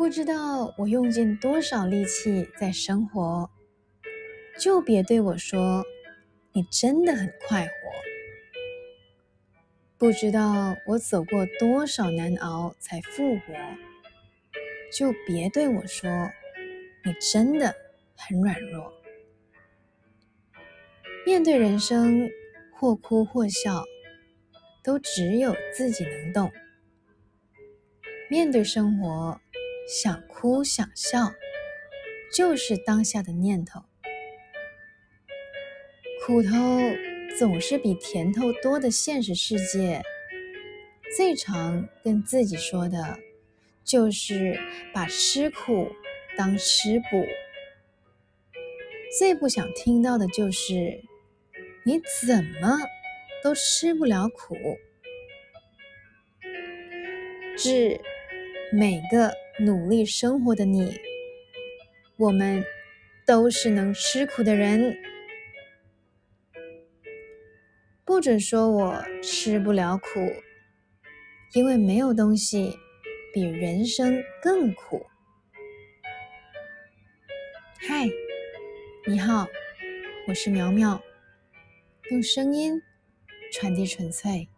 不知道我用尽多少力气在生活，就别对我说你真的很快活。不知道我走过多少难熬才复活，就别对我说你真的很软弱。面对人生，或哭或笑，都只有自己能懂。面对生活，想哭想笑，就是当下的念头。苦头总是比甜头多的现实世界，最常跟自己说的，就是把吃苦当吃补。最不想听到的就是，你怎么都吃不了苦。致每个努力生活的你，我们都是能吃苦的人。不准说我吃不了苦，因为没有东西比人生更苦。嗨，你好，我是苗苗，用声音传递纯粹。